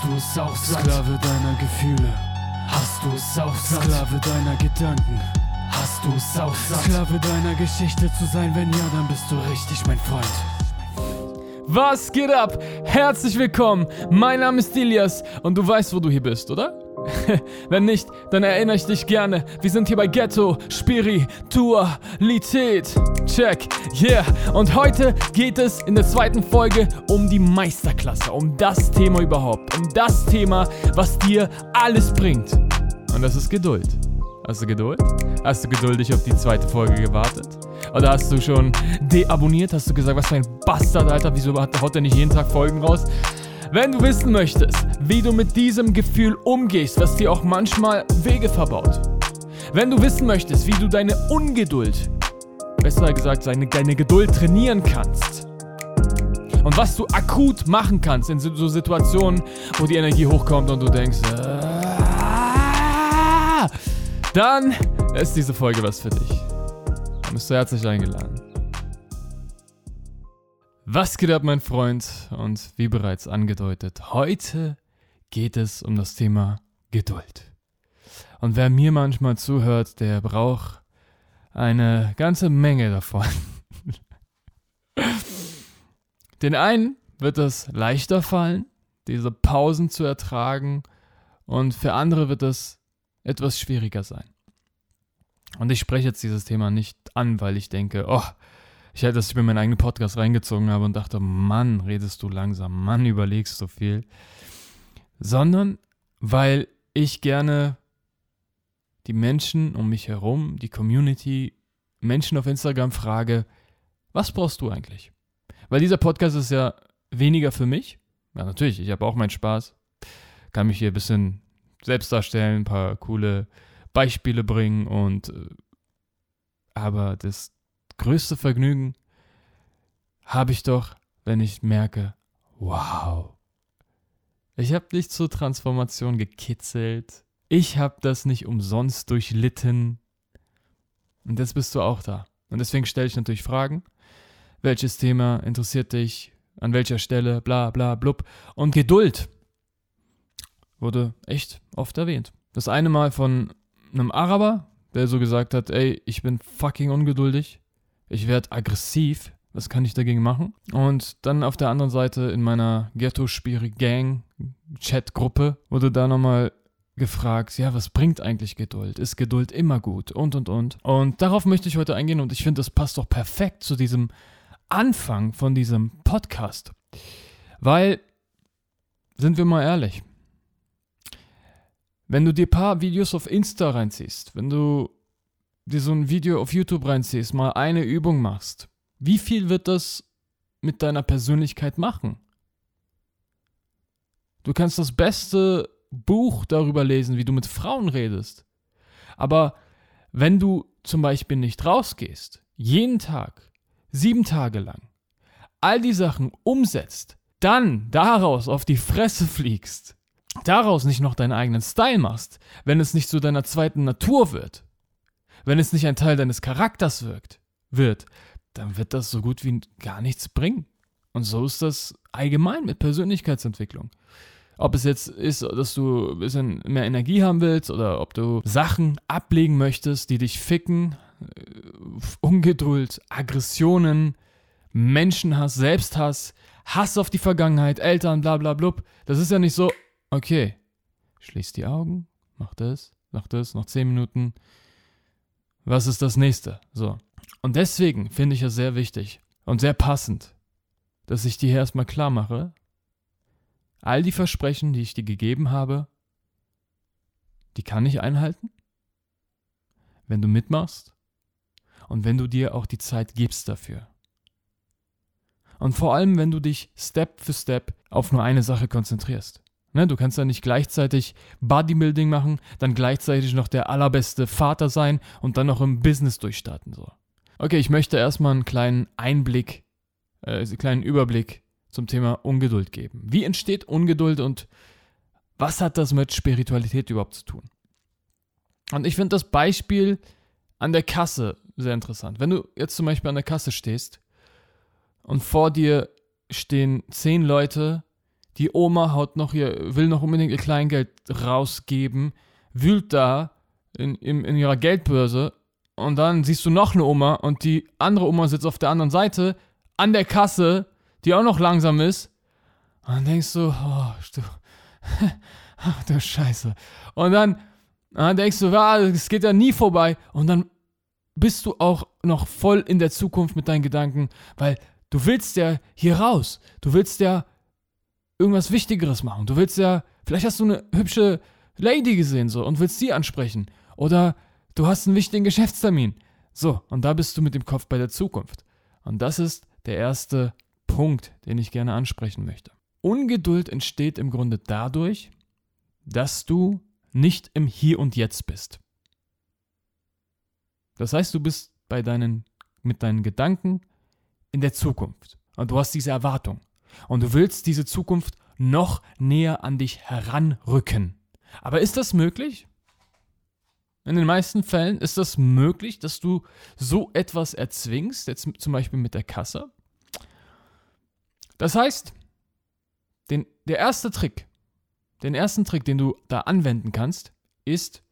Hast du es auch satt? Sklave deiner Gefühle. Hast du es auch satt? Sklave deiner Gedanken. Hast du es auch satt? Sklave deiner Geschichte zu sein, wenn ja, dann bist du richtig mein Freund. Was geht ab? Herzlich willkommen. Mein Name ist Ilias und du weißt, wo du hier bist, oder? Wenn nicht, dann erinnere ich dich gerne. Wir sind hier bei Ghetto, Spiritualität. Check, yeah. Und heute geht es in der zweiten Folge um die Meisterklasse, um das Thema überhaupt, um das Thema, was dir alles bringt. Und das ist Geduld. Hast du Geduld? Hast du geduldig auf die zweite Folge gewartet? Oder hast du schon deabonniert? Hast du gesagt, was für ein Bastard, Alter, wieso haut er nicht jeden Tag Folgen raus? Wenn du wissen möchtest, wie du mit diesem Gefühl umgehst, was dir auch manchmal Wege verbaut. Wenn du wissen möchtest, wie du deine Ungeduld, besser gesagt deine, deine Geduld trainieren kannst. Und was du akut machen kannst in so Situationen, wo die Energie hochkommt und du denkst, äh, dann ist diese Folge was für dich. Dann bist du herzlich eingeladen. Was geht ab, mein Freund? Und wie bereits angedeutet, heute geht es um das Thema Geduld. Und wer mir manchmal zuhört, der braucht eine ganze Menge davon. Den einen wird es leichter fallen, diese Pausen zu ertragen, und für andere wird es etwas schwieriger sein. Und ich spreche jetzt dieses Thema nicht an, weil ich denke, oh, ich hätte das über meinen eigenen Podcast reingezogen habe und dachte, Mann, redest du langsam, Mann, überlegst du viel. Sondern weil ich gerne die Menschen um mich herum, die Community, Menschen auf Instagram frage, was brauchst du eigentlich? Weil dieser Podcast ist ja weniger für mich. Ja, natürlich, ich habe auch meinen Spaß. Kann mich hier ein bisschen selbst darstellen, ein paar coole Beispiele bringen und äh, aber das größte Vergnügen habe ich doch, wenn ich merke, wow, ich habe dich zur Transformation gekitzelt, ich habe das nicht umsonst durchlitten und jetzt bist du auch da. Und deswegen stelle ich natürlich Fragen. Welches Thema interessiert dich? An welcher Stelle? Bla bla blub. Und Geduld wurde echt oft erwähnt. Das eine Mal von einem Araber, der so gesagt hat, ey, ich bin fucking ungeduldig ich werde aggressiv. Was kann ich dagegen machen? Und dann auf der anderen Seite in meiner Ghetto-Spiere-Gang-Chat-Gruppe wurde da nochmal gefragt, ja, was bringt eigentlich Geduld? Ist Geduld immer gut? Und, und, und. Und darauf möchte ich heute eingehen und ich finde, das passt doch perfekt zu diesem Anfang von diesem Podcast. Weil, sind wir mal ehrlich, wenn du dir ein paar Videos auf Insta reinziehst, wenn du dir so ein Video auf YouTube reinziehst, mal eine Übung machst, wie viel wird das mit deiner Persönlichkeit machen? Du kannst das beste Buch darüber lesen, wie du mit Frauen redest. Aber wenn du zum Beispiel nicht rausgehst, jeden Tag, sieben Tage lang, all die Sachen umsetzt, dann daraus auf die Fresse fliegst, daraus nicht noch deinen eigenen Style machst, wenn es nicht zu deiner zweiten Natur wird, wenn es nicht ein Teil deines Charakters wirkt, wird, dann wird das so gut wie gar nichts bringen. Und so ist das allgemein mit Persönlichkeitsentwicklung. Ob es jetzt ist, dass du ein bisschen mehr Energie haben willst oder ob du Sachen ablegen möchtest, die dich ficken, äh, Ungeduld, Aggressionen, Menschenhass, Selbsthass, Hass auf die Vergangenheit, Eltern, bla bla blub. Das ist ja nicht so, okay, schließ die Augen, mach das, mach das, noch zehn Minuten, was ist das nächste? So. Und deswegen finde ich es sehr wichtig und sehr passend, dass ich dir hier erstmal klar mache, all die Versprechen, die ich dir gegeben habe, die kann ich einhalten, wenn du mitmachst und wenn du dir auch die Zeit gibst dafür. Und vor allem, wenn du dich Step für Step auf nur eine Sache konzentrierst. Ne, du kannst ja nicht gleichzeitig Bodybuilding machen, dann gleichzeitig noch der allerbeste Vater sein und dann noch im Business durchstarten. So. Okay, ich möchte erstmal einen kleinen Einblick, äh, einen kleinen Überblick zum Thema Ungeduld geben. Wie entsteht Ungeduld und was hat das mit Spiritualität überhaupt zu tun? Und ich finde das Beispiel an der Kasse sehr interessant. Wenn du jetzt zum Beispiel an der Kasse stehst und vor dir stehen zehn Leute, die Oma haut noch ihr, will noch unbedingt ihr Kleingeld rausgeben, wühlt da in, in, in ihrer Geldbörse und dann siehst du noch eine Oma und die andere Oma sitzt auf der anderen Seite an der Kasse, die auch noch langsam ist. Und dann denkst du, oh, du, ach du Scheiße. Und dann, dann denkst du, es geht ja nie vorbei. Und dann bist du auch noch voll in der Zukunft mit deinen Gedanken, weil du willst ja hier raus. Du willst ja irgendwas Wichtigeres machen. Du willst ja, vielleicht hast du eine hübsche Lady gesehen so und willst sie ansprechen. Oder du hast einen wichtigen Geschäftstermin. So, und da bist du mit dem Kopf bei der Zukunft. Und das ist der erste Punkt, den ich gerne ansprechen möchte. Ungeduld entsteht im Grunde dadurch, dass du nicht im Hier und Jetzt bist. Das heißt, du bist bei deinen, mit deinen Gedanken in der Zukunft. Und du hast diese Erwartung. Und du willst diese Zukunft noch näher an dich heranrücken. Aber ist das möglich? In den meisten Fällen ist das möglich, dass du so etwas erzwingst, jetzt zum Beispiel mit der Kasse. Das heißt, den, der erste Trick, den ersten Trick, den du da anwenden kannst, ist,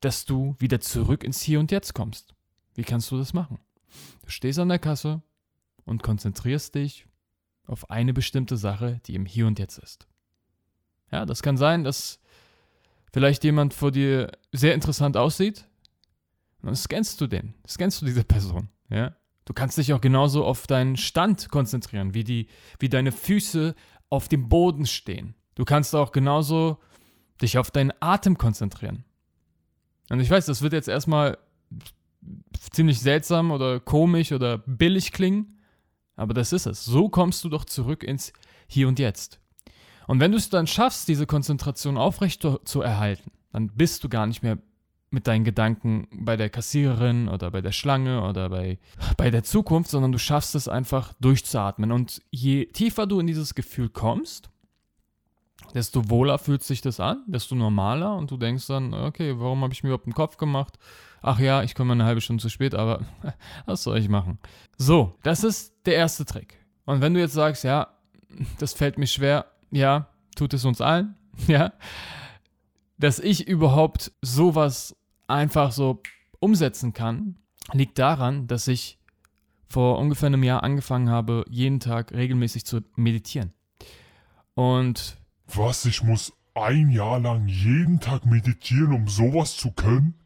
dass du wieder zurück ins Hier und Jetzt kommst. Wie kannst du das machen? Du stehst an der Kasse und konzentrierst dich auf eine bestimmte Sache, die im Hier und Jetzt ist. Ja, das kann sein, dass vielleicht jemand vor dir sehr interessant aussieht. Und dann scannst du den, scannst du diese Person. Ja? Du kannst dich auch genauso auf deinen Stand konzentrieren, wie, die, wie deine Füße auf dem Boden stehen. Du kannst auch genauso dich auf deinen Atem konzentrieren. Und ich weiß, das wird jetzt erstmal ziemlich seltsam oder komisch oder billig klingen, aber das ist es. So kommst du doch zurück ins Hier und Jetzt. Und wenn du es dann schaffst, diese Konzentration aufrecht zu erhalten, dann bist du gar nicht mehr mit deinen Gedanken bei der Kassiererin oder bei der Schlange oder bei, bei der Zukunft, sondern du schaffst es einfach durchzuatmen. Und je tiefer du in dieses Gefühl kommst, desto wohler fühlt sich das an, desto normaler und du denkst dann, okay, warum habe ich mir überhaupt einen Kopf gemacht? Ach ja, ich komme eine halbe Stunde zu spät, aber was soll ich machen? So, das ist der erste Trick. Und wenn du jetzt sagst, ja, das fällt mir schwer, ja, tut es uns allen, ja, dass ich überhaupt sowas einfach so umsetzen kann, liegt daran, dass ich vor ungefähr einem Jahr angefangen habe, jeden Tag regelmäßig zu meditieren. Und was, ich muss ein Jahr lang jeden Tag meditieren, um sowas zu können?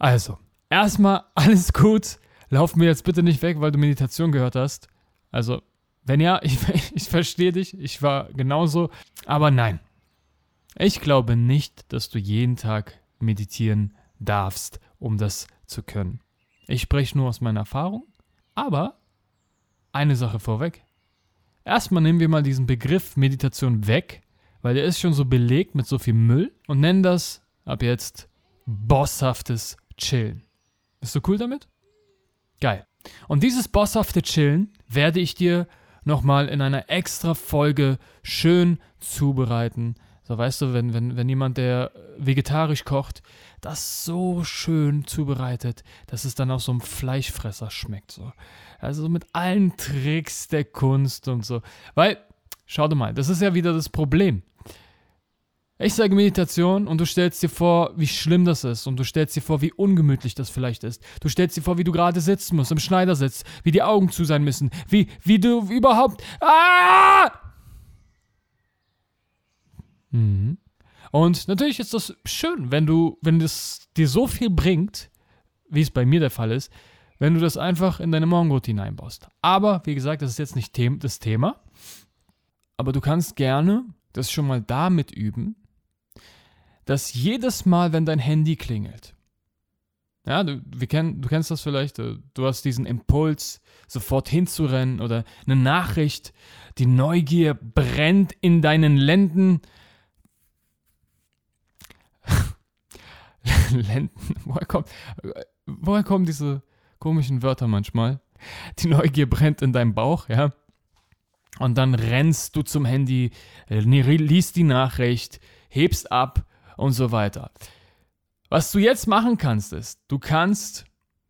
Also, erstmal alles gut. Lauf mir jetzt bitte nicht weg, weil du Meditation gehört hast. Also, wenn ja, ich, ich verstehe dich, ich war genauso. Aber nein, ich glaube nicht, dass du jeden Tag meditieren darfst, um das zu können. Ich spreche nur aus meiner Erfahrung, aber eine Sache vorweg. Erstmal nehmen wir mal diesen Begriff Meditation weg weil der ist schon so belegt mit so viel Müll und nennen das ab jetzt bosshaftes Chillen. Bist du cool damit? Geil. Und dieses bosshafte Chillen werde ich dir nochmal in einer extra Folge schön zubereiten. So weißt du, wenn, wenn, wenn jemand, der vegetarisch kocht, das so schön zubereitet, dass es dann auch so einem Fleischfresser schmeckt. So. Also mit allen Tricks der Kunst und so. Weil, schau dir mal, das ist ja wieder das Problem. Ich sage Meditation und du stellst dir vor, wie schlimm das ist und du stellst dir vor, wie ungemütlich das vielleicht ist. Du stellst dir vor, wie du gerade sitzen musst, im Schneidersitz, wie die Augen zu sein müssen, wie, wie du überhaupt. Ah! Mhm. Und natürlich ist das schön, wenn du, wenn es dir so viel bringt, wie es bei mir der Fall ist, wenn du das einfach in deine Morgenroutine einbaust. Aber, wie gesagt, das ist jetzt nicht das Thema. Aber du kannst gerne das schon mal damit üben, dass jedes Mal, wenn dein Handy klingelt, ja, du, wir kennen, du kennst das vielleicht, du, du hast diesen Impuls, sofort hinzurennen oder eine Nachricht, die Neugier brennt in deinen Lenden. Lenden, woher, kommt, woher kommen diese komischen Wörter manchmal? Die Neugier brennt in deinem Bauch, ja. Und dann rennst du zum Handy, äh, liest die Nachricht, hebst ab und so weiter. Was du jetzt machen kannst, ist, du kannst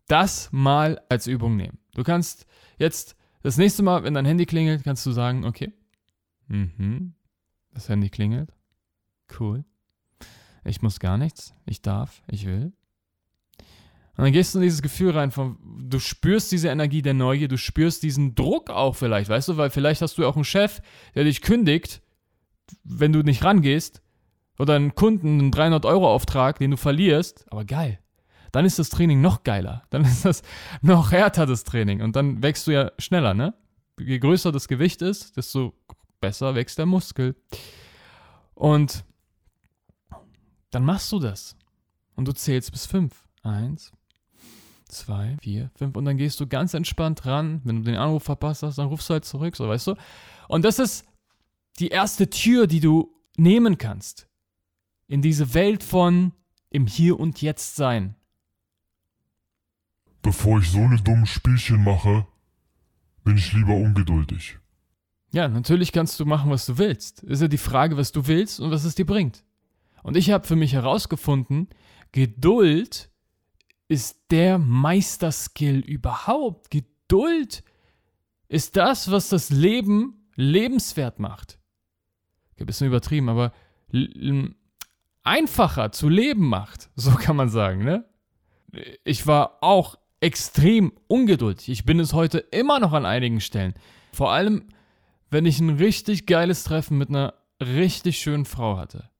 das mal als Übung nehmen. Du kannst jetzt das nächste Mal, wenn dein Handy klingelt, kannst du sagen, okay, mhm, Das Handy klingelt. Cool. Ich muss gar nichts. Ich darf. Ich will. Und dann gehst du in dieses Gefühl rein, von, du spürst diese Energie der Neugier, du spürst diesen Druck auch vielleicht, weißt du, weil vielleicht hast du auch einen Chef, der dich kündigt, wenn du nicht rangehst, oder einen Kunden, einen 300-Euro-Auftrag, den du verlierst, aber geil. Dann ist das Training noch geiler. Dann ist das noch härter, das Training. Und dann wächst du ja schneller, ne? Je größer das Gewicht ist, desto besser wächst der Muskel. Und dann machst du das. Und du zählst bis fünf. Eins, zwei, vier, fünf. Und dann gehst du ganz entspannt ran. Wenn du den Anruf verpasst hast, dann rufst du halt zurück, so weißt du. Und das ist die erste Tür, die du nehmen kannst. In diese Welt von im Hier und Jetzt sein. Bevor ich so eine dummen Spielchen mache, bin ich lieber ungeduldig. Ja, natürlich kannst du machen, was du willst. Ist ja die Frage, was du willst und was es dir bringt. Und ich habe für mich herausgefunden, Geduld ist der Meisterskill überhaupt. Geduld ist das, was das Leben lebenswert macht. Ein bisschen übertrieben, aber einfacher zu leben macht. So kann man sagen, ne? Ich war auch extrem ungeduldig. Ich bin es heute immer noch an einigen Stellen. Vor allem, wenn ich ein richtig geiles Treffen mit einer richtig schönen Frau hatte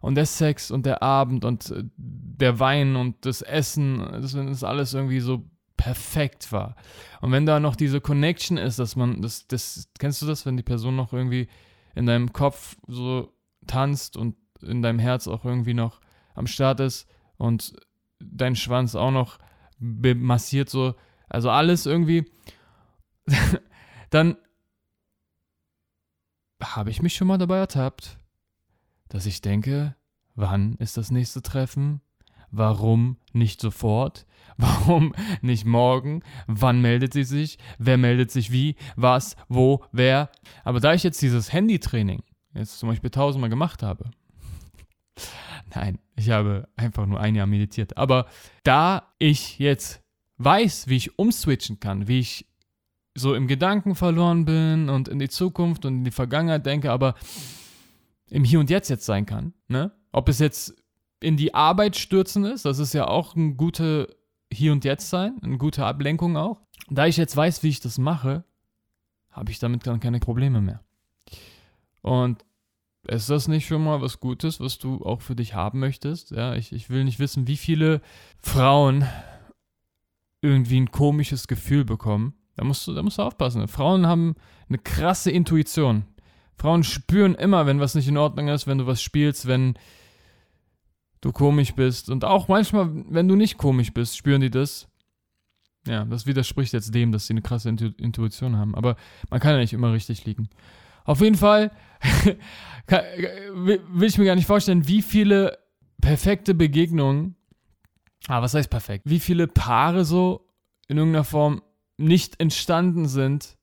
und der Sex und der Abend und äh, der Wein und das Essen, das alles irgendwie so perfekt war. Und wenn da noch diese Connection ist, dass man, das, das, kennst du das, wenn die Person noch irgendwie in deinem Kopf so tanzt und in deinem Herz auch irgendwie noch am Start ist und dein Schwanz auch noch massiert so, also alles irgendwie, dann habe ich mich schon mal dabei ertappt, dass ich denke, wann ist das nächste Treffen? Warum nicht sofort? Warum nicht morgen? Wann meldet sie sich? Wer meldet sich wie? Was? Wo? Wer? Aber da ich jetzt dieses Handytraining jetzt zum Beispiel tausendmal gemacht habe, nein, ich habe einfach nur ein Jahr meditiert, aber da ich jetzt weiß, wie ich umswitchen kann, wie ich so im Gedanken verloren bin und in die Zukunft und in die Vergangenheit denke, aber im Hier und Jetzt jetzt sein kann. Ne? Ob es jetzt in die Arbeit stürzen ist, das ist ja auch ein gute Hier und Jetzt sein, eine gute Ablenkung auch. Da ich jetzt weiß, wie ich das mache, habe ich damit dann keine Probleme mehr. Und ist das nicht schon mal was Gutes, was du auch für dich haben möchtest? Ja, ich, ich will nicht wissen, wie viele Frauen irgendwie ein komisches Gefühl bekommen. Da musst du, da musst du aufpassen. Frauen haben eine krasse Intuition. Frauen spüren immer, wenn was nicht in Ordnung ist, wenn du was spielst, wenn du komisch bist. Und auch manchmal, wenn du nicht komisch bist, spüren die das. Ja, das widerspricht jetzt dem, dass sie eine krasse Intu Intuition haben. Aber man kann ja nicht immer richtig liegen. Auf jeden Fall will ich mir gar nicht vorstellen, wie viele perfekte Begegnungen, ah, was heißt perfekt? Wie viele Paare so in irgendeiner Form nicht entstanden sind,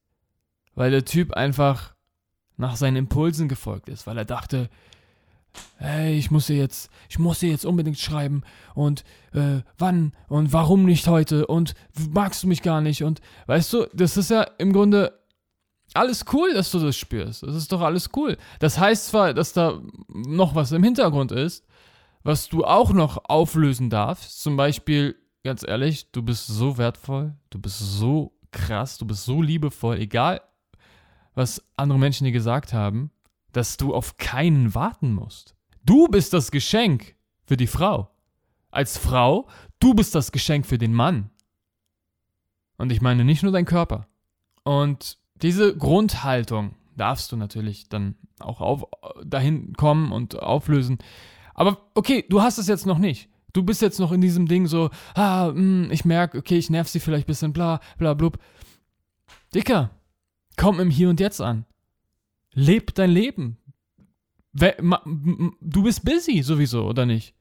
weil der Typ einfach nach seinen Impulsen gefolgt ist, weil er dachte, hey, ich muss dir jetzt, ich muss dir jetzt unbedingt schreiben und äh, wann und warum nicht heute und magst du mich gar nicht und weißt du, das ist ja im Grunde alles cool, dass du das spürst. Das ist doch alles cool. Das heißt zwar, dass da noch was im Hintergrund ist, was du auch noch auflösen darfst. Zum Beispiel, ganz ehrlich, du bist so wertvoll, du bist so krass, du bist so liebevoll, egal was andere Menschen dir gesagt haben, dass du auf keinen warten musst. Du bist das Geschenk für die Frau. Als Frau, du bist das Geschenk für den Mann. Und ich meine nicht nur dein Körper. Und diese Grundhaltung darfst du natürlich dann auch auf, dahin kommen und auflösen. Aber okay, du hast es jetzt noch nicht. Du bist jetzt noch in diesem Ding so, ah, mh, hm, ich merke, okay, ich nerv sie vielleicht ein bisschen, bla, bla, blub. Dicker, Komm im Hier und Jetzt an. Leb dein Leben. Du bist busy sowieso, oder nicht?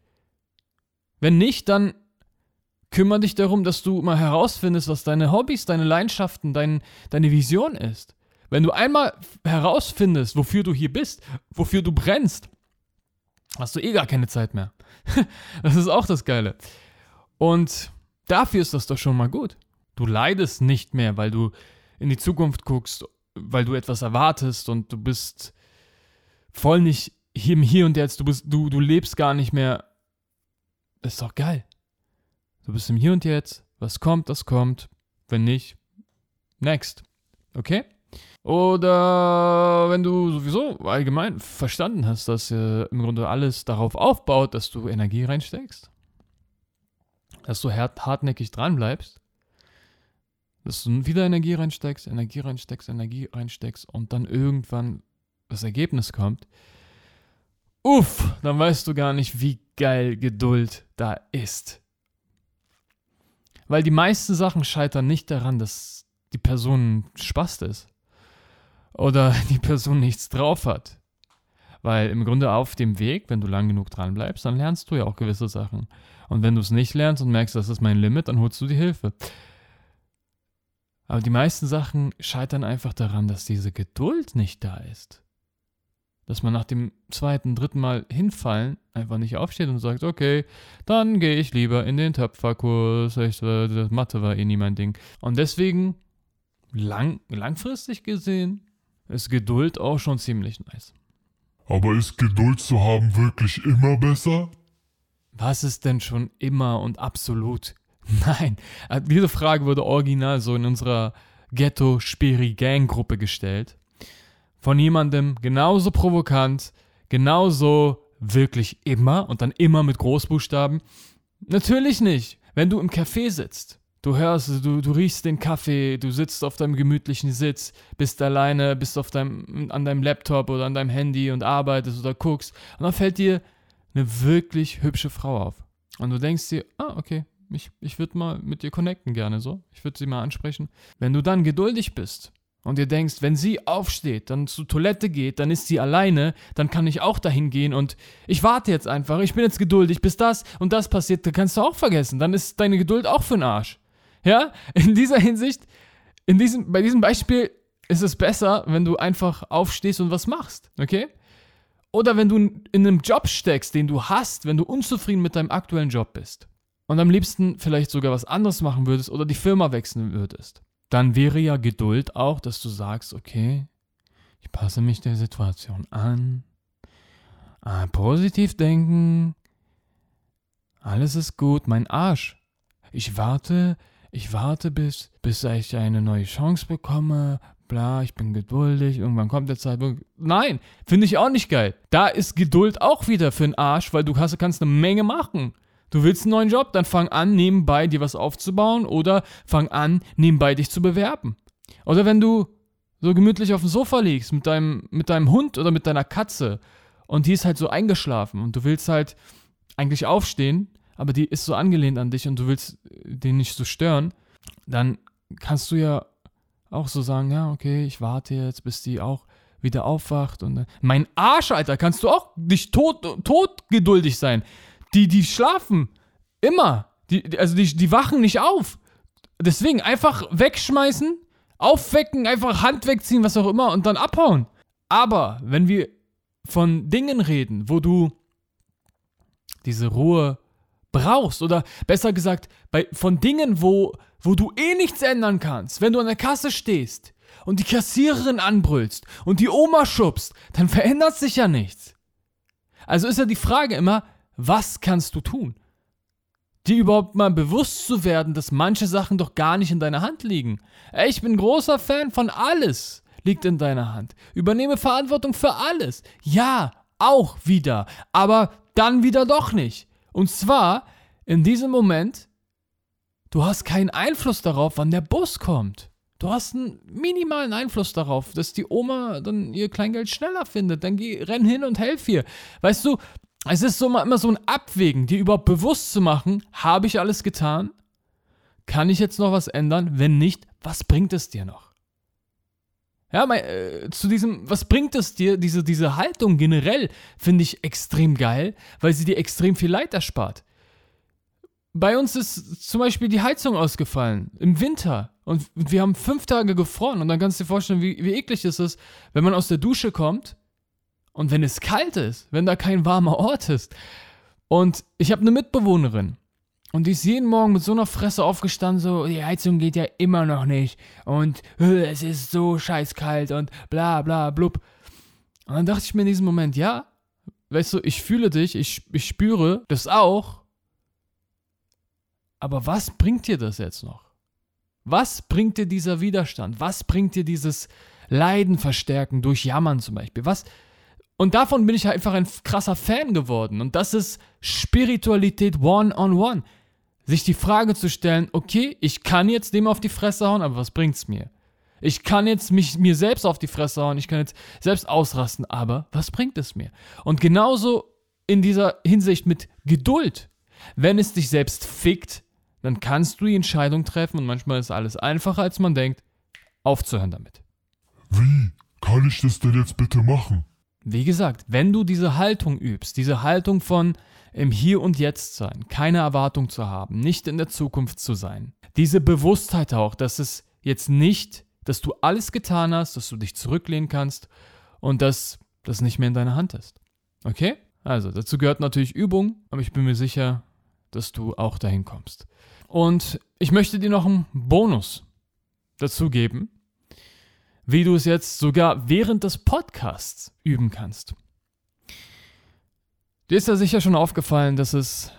Wenn nicht, dann kümmere dich darum, dass du mal herausfindest, was deine Hobbys, deine Leidenschaften, dein, deine Vision ist. Wenn du einmal herausfindest, wofür du hier bist, wofür du brennst, hast du eh gar keine Zeit mehr. das ist auch das Geile. Und dafür ist das doch schon mal gut. Du leidest nicht mehr, weil du in die Zukunft guckst, weil du etwas erwartest und du bist voll nicht hier Hier und Jetzt. Du, bist, du, du lebst gar nicht mehr. Das ist doch geil. Du bist im Hier und Jetzt. Was kommt, das kommt. Wenn nicht, next. Okay? Oder wenn du sowieso allgemein verstanden hast, dass äh, im Grunde alles darauf aufbaut, dass du Energie reinsteckst, dass du hart, hartnäckig dran bleibst, dass du wieder Energie reinsteckst, Energie reinsteckst, Energie reinsteckst und dann irgendwann das Ergebnis kommt, uff, dann weißt du gar nicht, wie geil Geduld da ist. Weil die meisten Sachen scheitern nicht daran, dass die Person Spaß ist oder die Person nichts drauf hat. Weil im Grunde auf dem Weg, wenn du lang genug dran bleibst, dann lernst du ja auch gewisse Sachen. Und wenn du es nicht lernst und merkst, das ist mein Limit, dann holst du die Hilfe. Aber die meisten Sachen scheitern einfach daran, dass diese Geduld nicht da ist. Dass man nach dem zweiten, dritten Mal hinfallen einfach nicht aufsteht und sagt, okay, dann gehe ich lieber in den Töpferkurs. Ich, äh, Mathe war eh nie mein Ding. Und deswegen, lang, langfristig gesehen, ist Geduld auch schon ziemlich nice. Aber ist Geduld zu haben wirklich immer besser? Was ist denn schon immer und absolut? Nein, äh, diese Frage wurde original so in unserer Ghetto-Spiri-Gang-Gruppe gestellt. Von jemandem genauso provokant, genauso wirklich immer und dann immer mit Großbuchstaben. Natürlich nicht. Wenn du im Café sitzt, du hörst, du, du riechst den Kaffee, du sitzt auf deinem gemütlichen Sitz, bist alleine, bist auf deinem, an deinem Laptop oder an deinem Handy und arbeitest oder guckst und dann fällt dir eine wirklich hübsche Frau auf. Und du denkst dir, ah, okay, ich, ich würde mal mit dir connecten gerne so. Ich würde sie mal ansprechen. Wenn du dann geduldig bist und dir denkst, wenn sie aufsteht, dann zur Toilette geht, dann ist sie alleine, dann kann ich auch dahin gehen und ich warte jetzt einfach, ich bin jetzt geduldig, bis das und das passiert, dann kannst du auch vergessen. Dann ist deine Geduld auch für den Arsch. Ja, in dieser Hinsicht, in diesem, bei diesem Beispiel ist es besser, wenn du einfach aufstehst und was machst, okay? Oder wenn du in einem Job steckst, den du hast, wenn du unzufrieden mit deinem aktuellen Job bist und am liebsten vielleicht sogar was anderes machen würdest oder die Firma wechseln würdest, dann wäre ja Geduld auch, dass du sagst, okay, ich passe mich der Situation an, ah, positiv denken, alles ist gut, mein Arsch. Ich warte, ich warte bis, bis ich eine neue Chance bekomme, bla, ich bin geduldig, irgendwann kommt der Zeitpunkt. Nein, finde ich auch nicht geil. Da ist Geduld auch wieder für den Arsch, weil du hast, kannst eine Menge machen. Du willst einen neuen Job, dann fang an, nebenbei dir was aufzubauen oder fang an, nebenbei dich zu bewerben. Oder wenn du so gemütlich auf dem Sofa liegst mit deinem, mit deinem Hund oder mit deiner Katze und die ist halt so eingeschlafen und du willst halt eigentlich aufstehen, aber die ist so angelehnt an dich und du willst den nicht so stören, dann kannst du ja auch so sagen, ja, okay, ich warte jetzt, bis die auch wieder aufwacht und mein Arsch, Alter, kannst du auch nicht tot, tot geduldig sein. Die, die schlafen. Immer. Die, also die, die wachen nicht auf. Deswegen einfach wegschmeißen, aufwecken, einfach Hand wegziehen, was auch immer und dann abhauen. Aber wenn wir von Dingen reden, wo du diese Ruhe brauchst oder besser gesagt bei, von Dingen, wo, wo du eh nichts ändern kannst, wenn du an der Kasse stehst und die Kassiererin anbrüllst und die Oma schubst, dann verändert sich ja nichts. Also ist ja die Frage immer, was kannst du tun? Dir überhaupt mal bewusst zu werden, dass manche Sachen doch gar nicht in deiner Hand liegen. Ich bin großer Fan von alles liegt in deiner Hand. Übernehme Verantwortung für alles. Ja, auch wieder. Aber dann wieder doch nicht. Und zwar in diesem Moment, du hast keinen Einfluss darauf, wann der Bus kommt. Du hast einen minimalen Einfluss darauf, dass die Oma dann ihr Kleingeld schneller findet. Dann geh, renn hin und helf ihr. Weißt du, es ist so immer so ein Abwägen, dir überhaupt bewusst zu machen, habe ich alles getan? Kann ich jetzt noch was ändern? Wenn nicht, was bringt es dir noch? Ja, mein, äh, zu diesem, was bringt es dir, diese, diese Haltung generell, finde ich extrem geil, weil sie dir extrem viel Leid erspart. Bei uns ist zum Beispiel die Heizung ausgefallen im Winter und wir haben fünf Tage gefroren und dann kannst du dir vorstellen, wie, wie eklig ist es, wenn man aus der Dusche kommt und wenn es kalt ist, wenn da kein warmer Ort ist. Und ich habe eine Mitbewohnerin. Und die ist jeden Morgen mit so einer Fresse aufgestanden, so, die Heizung geht ja immer noch nicht. Und es ist so scheiß kalt und bla bla blub. Und dann dachte ich mir in diesem Moment, ja, weißt du, ich fühle dich, ich, ich spüre das auch. Aber was bringt dir das jetzt noch? Was bringt dir dieser Widerstand? Was bringt dir dieses Leiden verstärken durch Jammern zum Beispiel? Was? Und davon bin ich einfach ein krasser Fan geworden. Und das ist Spiritualität one-on-one. -on -one. Sich die Frage zu stellen, okay, ich kann jetzt dem auf die Fresse hauen, aber was bringt's mir? Ich kann jetzt mich mir selbst auf die Fresse hauen, ich kann jetzt selbst ausrasten, aber was bringt es mir? Und genauso in dieser Hinsicht mit Geduld. Wenn es dich selbst fickt, dann kannst du die Entscheidung treffen und manchmal ist alles einfacher, als man denkt, aufzuhören damit. Wie kann ich das denn jetzt bitte machen? Wie gesagt, wenn du diese Haltung übst, diese Haltung von im Hier und Jetzt sein, keine Erwartung zu haben, nicht in der Zukunft zu sein, diese Bewusstheit auch, dass es jetzt nicht, dass du alles getan hast, dass du dich zurücklehnen kannst und dass das nicht mehr in deiner Hand ist. Okay? Also, dazu gehört natürlich Übung, aber ich bin mir sicher, dass du auch dahin kommst. Und ich möchte dir noch einen Bonus dazu geben, wie du es jetzt sogar während des Podcasts üben kannst. Dir ist ja sicher schon aufgefallen, dass es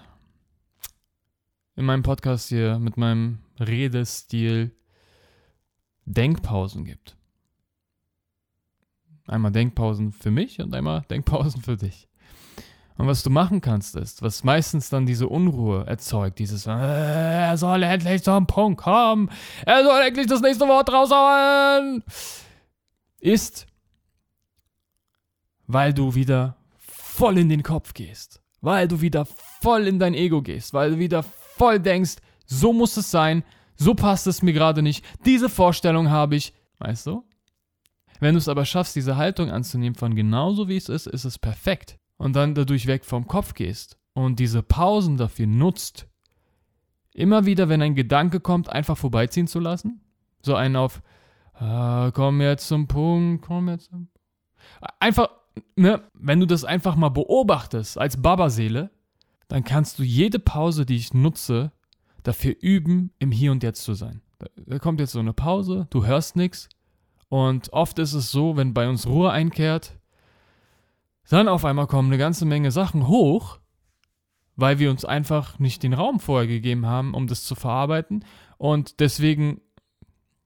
in meinem Podcast hier mit meinem Redestil Denkpausen gibt. Einmal Denkpausen für mich und einmal Denkpausen für dich. Und was du machen kannst, ist, was meistens dann diese Unruhe erzeugt, dieses, äh, er soll endlich zum Punkt kommen, er soll endlich das nächste Wort raushauen, ist, weil du wieder voll in den Kopf gehst, weil du wieder voll in dein Ego gehst, weil du wieder voll denkst, so muss es sein, so passt es mir gerade nicht, diese Vorstellung habe ich, weißt du? Wenn du es aber schaffst, diese Haltung anzunehmen von genauso wie es ist, ist es perfekt und dann dadurch weg vom Kopf gehst und diese Pausen dafür nutzt, immer wieder, wenn ein Gedanke kommt, einfach vorbeiziehen zu lassen. So einen auf, ah, komm jetzt zum Punkt, komm jetzt zum Punkt. Einfach, ne, wenn du das einfach mal beobachtest als Babaseele, dann kannst du jede Pause, die ich nutze, dafür üben, im Hier und Jetzt zu sein. Da kommt jetzt so eine Pause, du hörst nichts. Und oft ist es so, wenn bei uns Ruhe einkehrt, dann auf einmal kommen eine ganze Menge Sachen hoch, weil wir uns einfach nicht den Raum vorher gegeben haben, um das zu verarbeiten. Und deswegen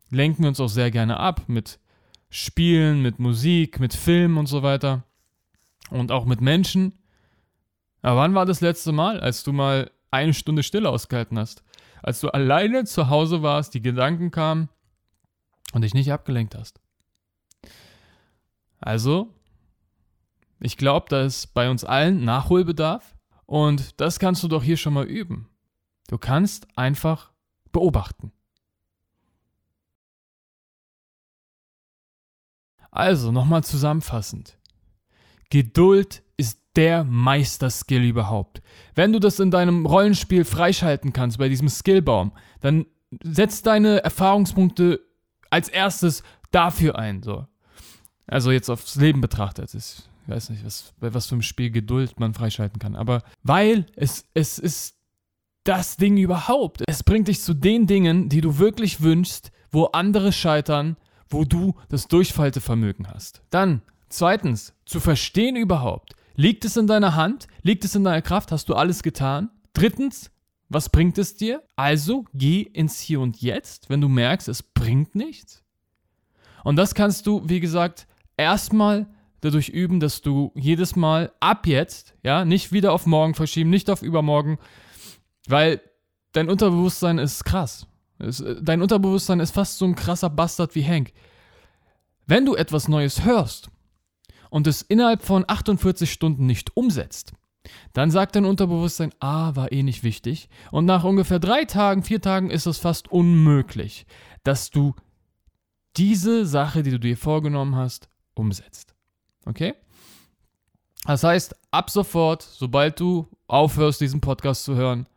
lenken wir uns auch sehr gerne ab mit Spielen, mit Musik, mit Filmen und so weiter. Und auch mit Menschen. Aber wann war das letzte Mal, als du mal eine Stunde Stille ausgehalten hast? Als du alleine zu Hause warst, die Gedanken kamen und dich nicht abgelenkt hast. Also ich glaube, da ist bei uns allen Nachholbedarf und das kannst du doch hier schon mal üben. Du kannst einfach beobachten. Also nochmal zusammenfassend. Geduld ist der Meisterskill überhaupt. Wenn du das in deinem Rollenspiel freischalten kannst, bei diesem Skillbaum, dann setz deine Erfahrungspunkte als erstes dafür ein. So. Also jetzt aufs Leben betrachtet. Das ich weiß nicht, was, was für einem Spiel Geduld man freischalten kann. Aber weil es, es ist das Ding überhaupt. Es bringt dich zu den Dingen, die du wirklich wünschst, wo andere scheitern, wo du das Durchfaltevermögen hast. Dann, zweitens, zu verstehen überhaupt. Liegt es in deiner Hand? Liegt es in deiner Kraft? Hast du alles getan? Drittens, was bringt es dir? Also geh ins Hier und Jetzt, wenn du merkst, es bringt nichts. Und das kannst du, wie gesagt, erstmal dadurch üben, dass du jedes Mal ab jetzt, ja, nicht wieder auf morgen verschieben, nicht auf übermorgen, weil dein Unterbewusstsein ist krass. Äh, dein Unterbewusstsein ist fast so ein krasser Bastard wie Hank. Wenn du etwas Neues hörst und es innerhalb von 48 Stunden nicht umsetzt, dann sagt dein Unterbewusstsein, ah, war eh nicht wichtig. Und nach ungefähr drei Tagen, vier Tagen ist es fast unmöglich, dass du diese Sache, die du dir vorgenommen hast, umsetzt. Okay? Das heißt, ab sofort, sobald du aufhörst, diesen Podcast zu hören,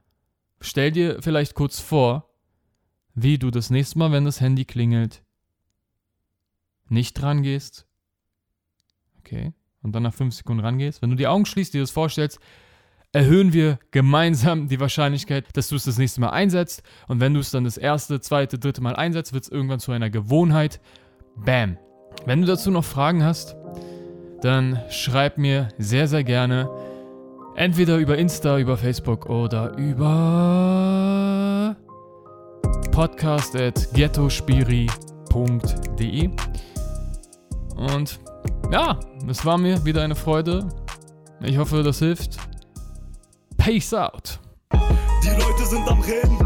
stell dir vielleicht kurz vor, wie du das nächste Mal, wenn das Handy klingelt, nicht dran gehst. Okay. Und dann nach fünf Sekunden rangehst. Wenn du die Augen schließt, dir das vorstellst, erhöhen wir gemeinsam die Wahrscheinlichkeit, dass du es das nächste Mal einsetzt. Und wenn du es dann das erste, zweite, dritte Mal einsetzt, wird es irgendwann zu einer Gewohnheit. Bam. Wenn du dazu noch Fragen hast, dann schreib mir sehr, sehr gerne. Entweder über Insta, über Facebook oder über podcast at ghettospiri.de. Und ja, es war mir wieder eine Freude. Ich hoffe, das hilft. Peace out. Die Leute sind am Reden,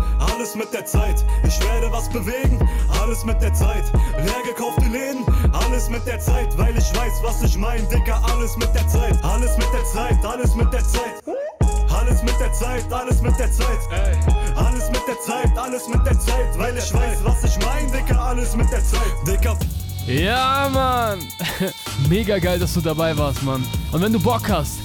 alles mit der Zeit. Ich werde was bewegen, alles mit der Zeit. Leer gekaufte Läden, alles mit der Zeit. Weil ich weiß, was ich mein, Dicker, alles mit der Zeit. Alles mit der Zeit, alles mit der Zeit. Alles mit der Zeit, alles mit der Zeit. Alles mit der Zeit, alles mit der Zeit. Weil ich weiß, was ich mein, Dicker, alles mit der Zeit. Dicker. Ja, Mann. Mega geil, dass du dabei warst, Mann. Und wenn du Bock hast,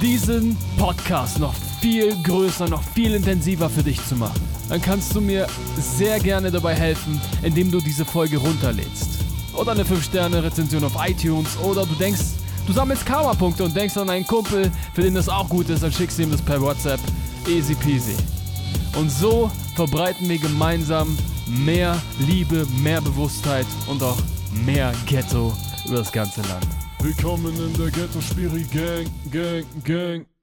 diesen Podcast noch viel größer, noch viel intensiver für dich zu machen, dann kannst du mir sehr gerne dabei helfen, indem du diese Folge runterlädst. Oder eine 5-Sterne-Rezension auf iTunes oder du denkst, du sammelst Karma-Punkte und denkst an einen Kumpel, für den das auch gut ist, dann schickst du ihm das per WhatsApp. Easy peasy. Und so verbreiten wir gemeinsam mehr Liebe, mehr Bewusstheit und auch mehr Ghetto über das ganze Land. Willkommen in der Ghetto Spiri Gang, Gang, Gang.